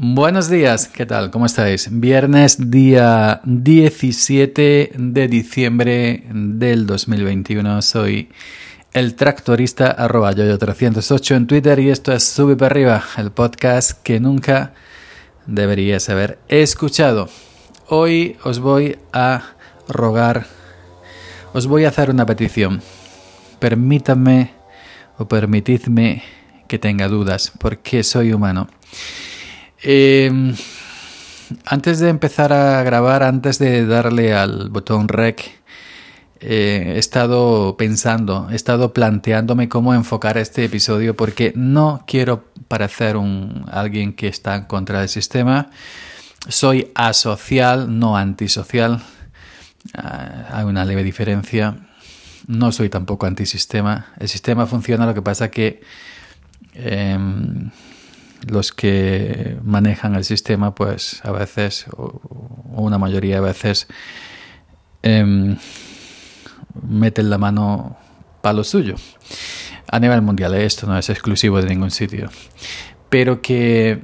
Buenos días, ¿qué tal? ¿Cómo estáis? Viernes día 17 de diciembre del 2021. Soy el tractorista arroba yoyo308 en Twitter y esto es Sube para arriba, el podcast que nunca deberías haber escuchado. Hoy os voy a rogar, os voy a hacer una petición. Permítanme o permitidme que tenga dudas, porque soy humano. Eh, antes de empezar a grabar, antes de darle al botón rec, eh, he estado pensando, he estado planteándome cómo enfocar este episodio porque no quiero parecer un alguien que está en contra del sistema. Soy asocial, no antisocial. Uh, hay una leve diferencia. No soy tampoco antisistema. El sistema funciona, lo que pasa que eh, los que manejan el sistema, pues a veces, o una mayoría de veces, eh, meten la mano para lo suyo. A nivel mundial, ¿eh? esto no es exclusivo de ningún sitio. Pero que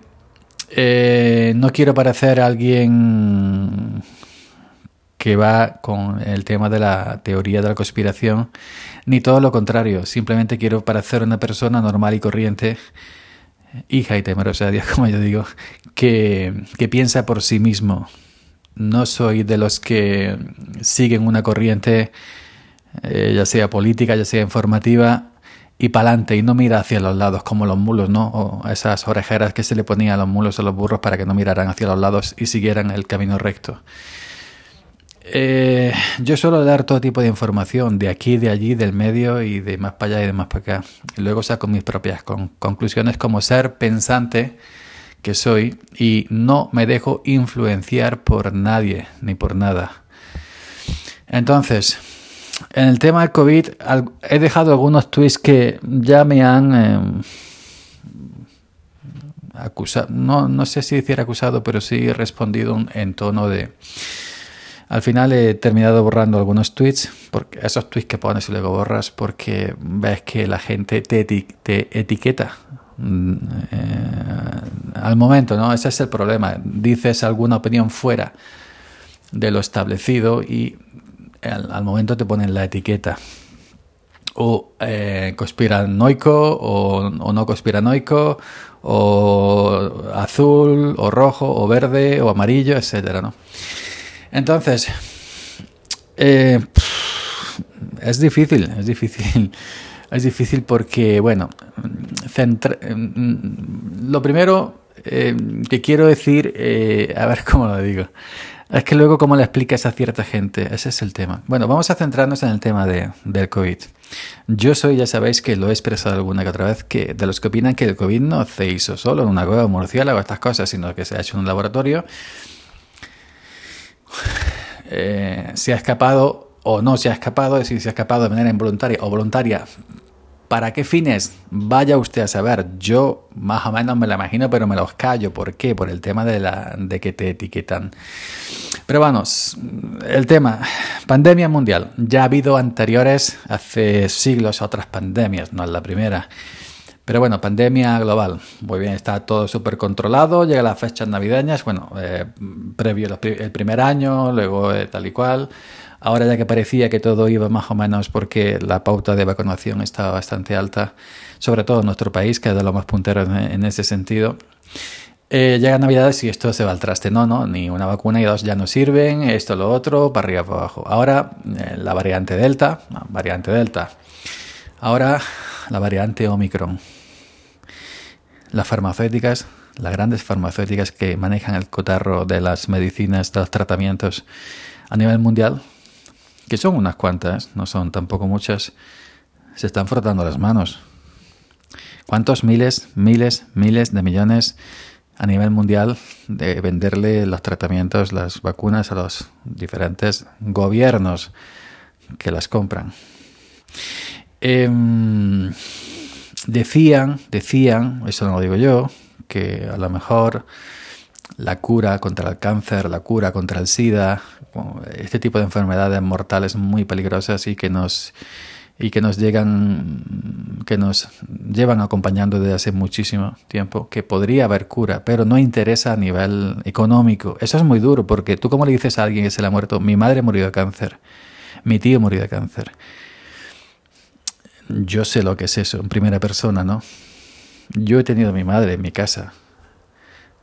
eh, no quiero parecer alguien que va con el tema de la teoría de la conspiración, ni todo lo contrario. Simplemente quiero parecer una persona normal y corriente hija y temerosa de Dios, como yo digo, que, que piensa por sí mismo. No soy de los que siguen una corriente, eh, ya sea política, ya sea informativa, y para adelante y no mira hacia los lados como los mulos, ¿no? O esas orejeras que se le ponían a los mulos o los burros para que no miraran hacia los lados y siguieran el camino recto. Eh, yo suelo dar todo tipo de información, de aquí, de allí, del medio y de más para allá y de más para acá. Luego saco mis propias con conclusiones como ser pensante que soy y no me dejo influenciar por nadie ni por nada. Entonces, en el tema del COVID he dejado algunos tweets que ya me han eh, acusado, no, no sé si decir acusado, pero sí he respondido en tono de al final he terminado borrando algunos tweets, porque esos tweets que pones y luego borras, porque ves que la gente te, etiqueta mm, eh, al momento, ¿no? Ese es el problema. Dices alguna opinión fuera de lo establecido y al, momento te ponen la etiqueta. O eh, conspiranoico o no conspiranoico o azul o rojo o verde o amarillo, etcétera, ¿no? Entonces, eh, es difícil, es difícil. Es difícil porque, bueno, mm, lo primero eh, que quiero decir, eh, a ver cómo lo digo, es que luego cómo le explicas a cierta gente, ese es el tema. Bueno, vamos a centrarnos en el tema de, del COVID. Yo soy, ya sabéis que lo he expresado alguna que otra vez, que de los que opinan que el COVID no se hizo solo en una cueva murciélago, estas cosas, sino que se ha hecho en un laboratorio eh, se ha escapado o no se ha escapado, es decir, se ha escapado de manera involuntaria o voluntaria. ¿Para qué fines? Vaya usted a saber. Yo más o menos me lo imagino, pero me los callo. ¿Por qué? Por el tema de, la, de que te etiquetan. Pero vamos, el tema, pandemia mundial. Ya ha habido anteriores, hace siglos, otras pandemias, no es la primera. Pero bueno, pandemia global. Muy bien, está todo súper controlado. Llega las fechas navideñas, bueno, eh, previo el primer año, luego eh, tal y cual. Ahora ya que parecía que todo iba más o menos porque la pauta de vacunación estaba bastante alta, sobre todo en nuestro país, que es de los más punteros en, ese sentido. Eh, llegan Navidades y esto se va al traste. No, no, ni una vacuna y dos ya no sirven, esto, lo otro, para arriba, para abajo. Ahora la variante Delta, variante Delta. Ahora la variante Omicron. Las farmacéuticas, las grandes farmacéuticas que manejan el cotarro de las medicinas, de los tratamientos a nivel mundial, que son unas cuantas, no son tampoco muchas, se están frotando las manos. ¿Cuántos miles, miles, miles de millones a nivel mundial de venderle los tratamientos, las vacunas a los diferentes gobiernos que las compran? Em, decían, decían, eso no lo digo yo, que a lo mejor la cura contra el cáncer, la cura contra el SIDA, este tipo de enfermedades mortales muy peligrosas y que nos y que nos llegan, que nos llevan acompañando desde hace muchísimo tiempo, que podría haber cura, pero no interesa a nivel económico. Eso es muy duro, porque tú como le dices a alguien que se le ha muerto, mi madre murió de cáncer, mi tío murió de cáncer. Yo sé lo que es eso en primera persona, ¿no? Yo he tenido a mi madre en mi casa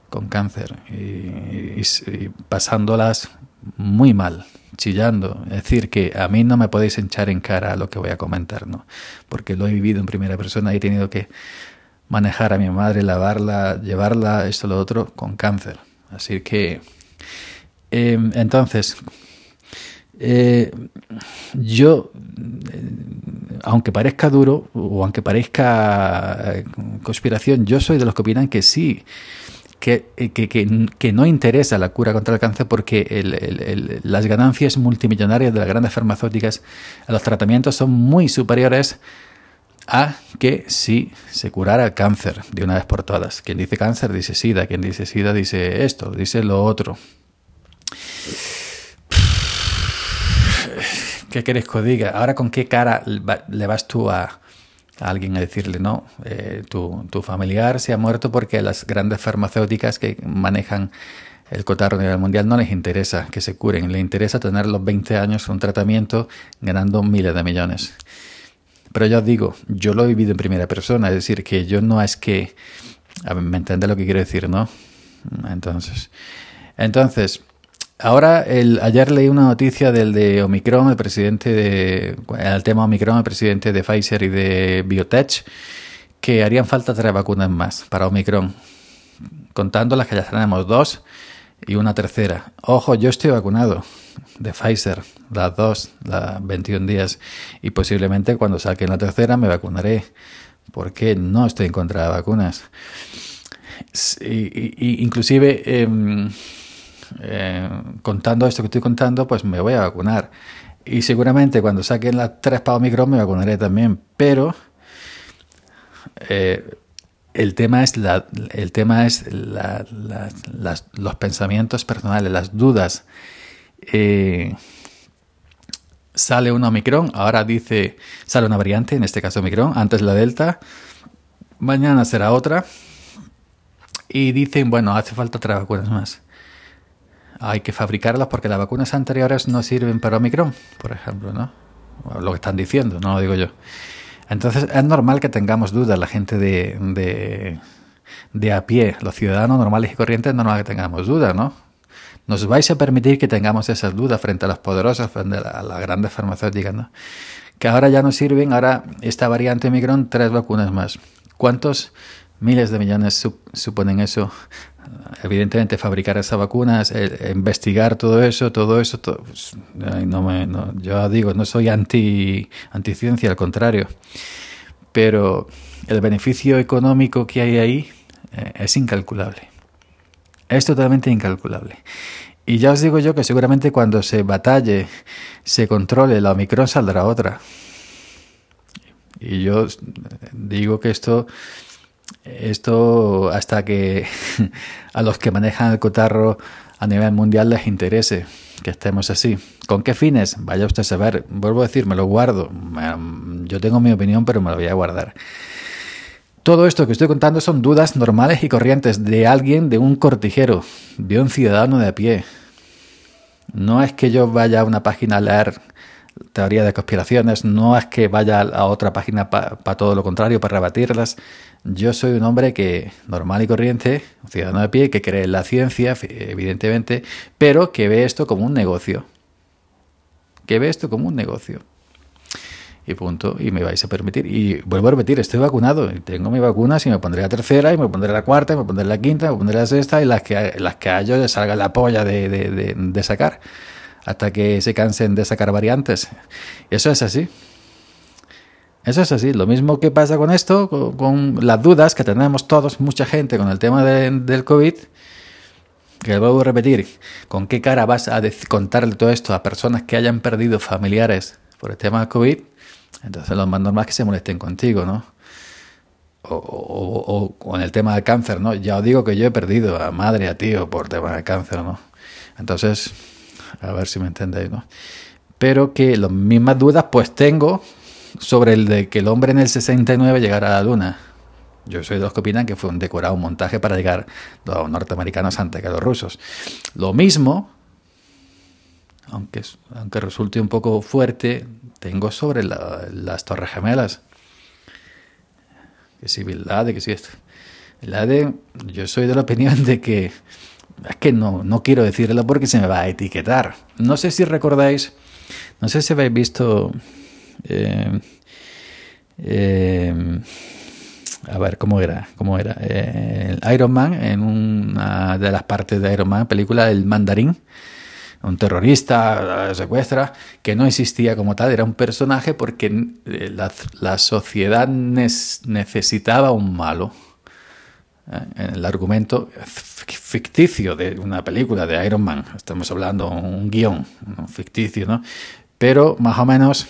con cáncer y pasándolas muy mal, chillando. Es decir, que a mí no me podéis echar en cara lo que voy a comentar, ¿no? Porque lo he vivido en primera persona y he tenido que manejar a mi madre, lavarla, llevarla, esto, lo otro, con cáncer. Así que, em, entonces, eh, yo, eh, aunque parezca duro o aunque parezca eh, conspiración, yo soy de los que opinan que sí que, que, que, no interesa la cura contra el cáncer porque las ganancias multimillonarias de las grandes farmacéuticas a los tratamientos son muy superiores a que si se curara el cáncer de una vez por todas. Quien dice cáncer dice SIDA, quien dice SIDA dice esto, dice lo otro. ¿Qué querés que diga? Ahora con qué cara le vas tú a, alguien a decirle, no, eh, tu, tu, familiar se ha muerto porque las grandes farmacéuticas que manejan el cotarro a nivel mundial no les interesa que se curen, les interesa tener los 20 años un tratamiento ganando miles de millones. Pero ya os digo, yo lo he vivido en primera persona, es decir, que yo no es que... A ¿Me entiende lo que quiero decir, no? Entonces, entonces Ahora, el, ayer leí una noticia del de Omicron, el presidente de, el tema Omicron, el presidente de Pfizer y de Biotech, que harían falta tres vacunas más para Omicron, contando las que ya tenemos dos y una tercera. Ojo, yo estoy vacunado de Pfizer, las dos, las 21 días, y posiblemente cuando saquen la tercera me vacunaré, porque no estoy en contra de vacunas. Y, inclusive... Eh, eh, contando esto que estoy contando, pues me voy a vacunar. Y seguramente cuando saquen las tres para Omicron me vacunaré también. Pero eh, el tema es, el tema es los pensamientos personales, las dudas. Eh, sale una Omicron, ahora dice, sale una variante, en este caso Omicron, antes la Delta, mañana será otra. Y dicen, bueno, hace falta tres vacunas más hay que fabricarlas porque las vacunas anteriores no sirven para Omicron, por ejemplo, ¿no? Lo que están diciendo, no lo digo yo. Entonces es normal que tengamos dudas la gente de, de, de a pie, los ciudadanos normales y corrientes, es normal que tengamos dudas, ¿no? Nos vais a permitir que tengamos esas dudas frente a las poderosas, frente a las grandes farmacéuticas, ¿no? Que ahora ya no sirven, ahora esta variante Omicron, tres vacunas más. ¿Cuántos miles de millones suponen eso evidentemente fabricar esas vacunas, investigar todo eso, todo eso, pues, no me, yo digo, no soy anti, anti ciencia, al contrario, pero el beneficio económico que hay ahí eh, es incalculable, es totalmente incalculable. Y ya os digo yo que seguramente cuando se batalle, se controle la Omicron saldrá otra. Y yo digo que esto esto hasta que a los que manejan el cotarro a nivel mundial les interese que estemos así. ¿Con qué fines? Vaya usted a saber. Vuelvo a decir, me lo guardo. Yo tengo mi opinión, pero me lo voy a guardar. Todo esto que estoy contando son dudas normales y corrientes de alguien, de un cortijero, de un ciudadano de a pie. No es que yo vaya a una página a leer teoría de conspiraciones, no es que vaya a otra página para todo lo contrario, para rebatirlas. Yo soy un hombre que normal y corriente, un ciudadano de pie, que cree en la ciencia, evidentemente, pero que ve esto como un negocio. Que ve esto como un negocio. Y punto. Y me vais a permitir. Y vuelvo a repetir, estoy vacunado. Y tengo mi vacuna, y me pondré la tercera, y me pondré la cuarta, y me pondré la quinta, me pondré la sexta, y las que, las que a ellos salga la polla de, de sacar. Hasta que se cansen de sacar variantes. Eso es así. Eso es así. Lo mismo que pasa con esto, con, las dudas que tenemos todos, mucha gente con el tema del COVID. Que vuelvo a repetir, ¿con qué cara vas a contarle todo esto a personas que hayan perdido familiares por el tema del COVID? Entonces lo más normal es que se molesten contigo, ¿no? O, o, con el tema del cáncer, ¿no? Ya os digo que yo he perdido a madre, a tío por tema del cáncer, ¿no? Entonces, a ver si me entendéis, ¿no? Pero que las mismas dudas pues tengo sobre el de que el hombre en el 69 llegara a la luna. Yo soy de los que opinan que fue un decorado, un montaje para llegar los norteamericanos antes que los rusos. Lo mismo, aunque, aunque resulte un poco fuerte, tengo sobre las Torres Gemelas. Que si Bin que si esto. Bin yo soy de la opinión de que es que no, no quiero decirlo porque se me va a etiquetar. No sé si recordáis, no sé si habéis visto eh, eh, a ver, ¿cómo era? ¿Cómo era? Eh, Iron Man, en una de las partes de Iron Man, película El Mandarín, un terrorista secuestra, que no existía como tal, era un personaje porque la, sociedad necesitaba un malo. El argumento ficticio de una película de Iron Man, estamos hablando un guion ficticio, ¿no? Pero más o menos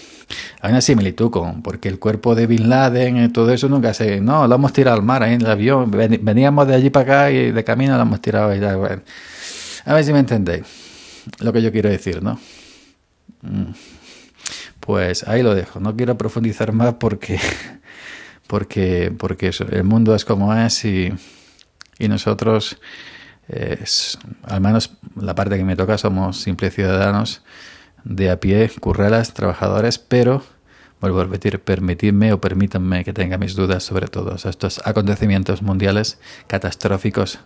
hay una similitud con, porque el cuerpo de Bin Laden y todo eso nunca se, no, lo hemos tirado al mar ahí en el avión, veníamos de allí para acá y de camino lo hemos tirado ahí. A ver si me entendéis lo que yo quiero decir, ¿no? Mm. Pues ahí lo dejo, no quiero profundizar más porque, porque, porque eso, el mundo es como es y, y nosotros, al menos la parte que me toca, somos simples ciudadanos de a pie, currelas, trabajadores, pero vuelvo a repetir, permitidme o permítanme que tenga mis dudas sobre todos estos acontecimientos mundiales catastróficos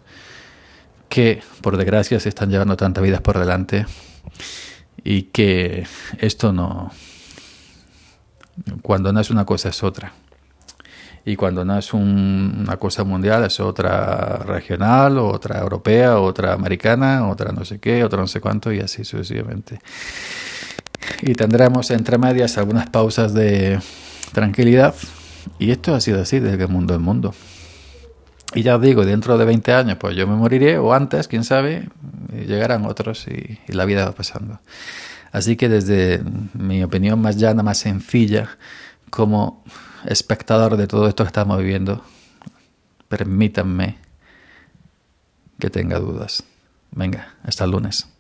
que, por desgracia, se están llevando tantas vidas por delante y que esto no... Cuando no es una cosa es otra. Y cuando no es una cosa mundial es otra regional, otra europea, otra americana, otra no sé qué, otra no sé cuánto y así sucesivamente. Y tendremos entre medias algunas pausas de tranquilidad. Y esto ha sido así desde el mundo del mundo. Y ya os digo, dentro de 20 años, pues yo me moriré, o antes, quién sabe, llegarán otros y la vida va pasando. Así que desde mi opinión más llana, más sencilla, como espectador de todo esto que estamos viviendo, permítanme que tenga dudas. Venga, hasta el lunes.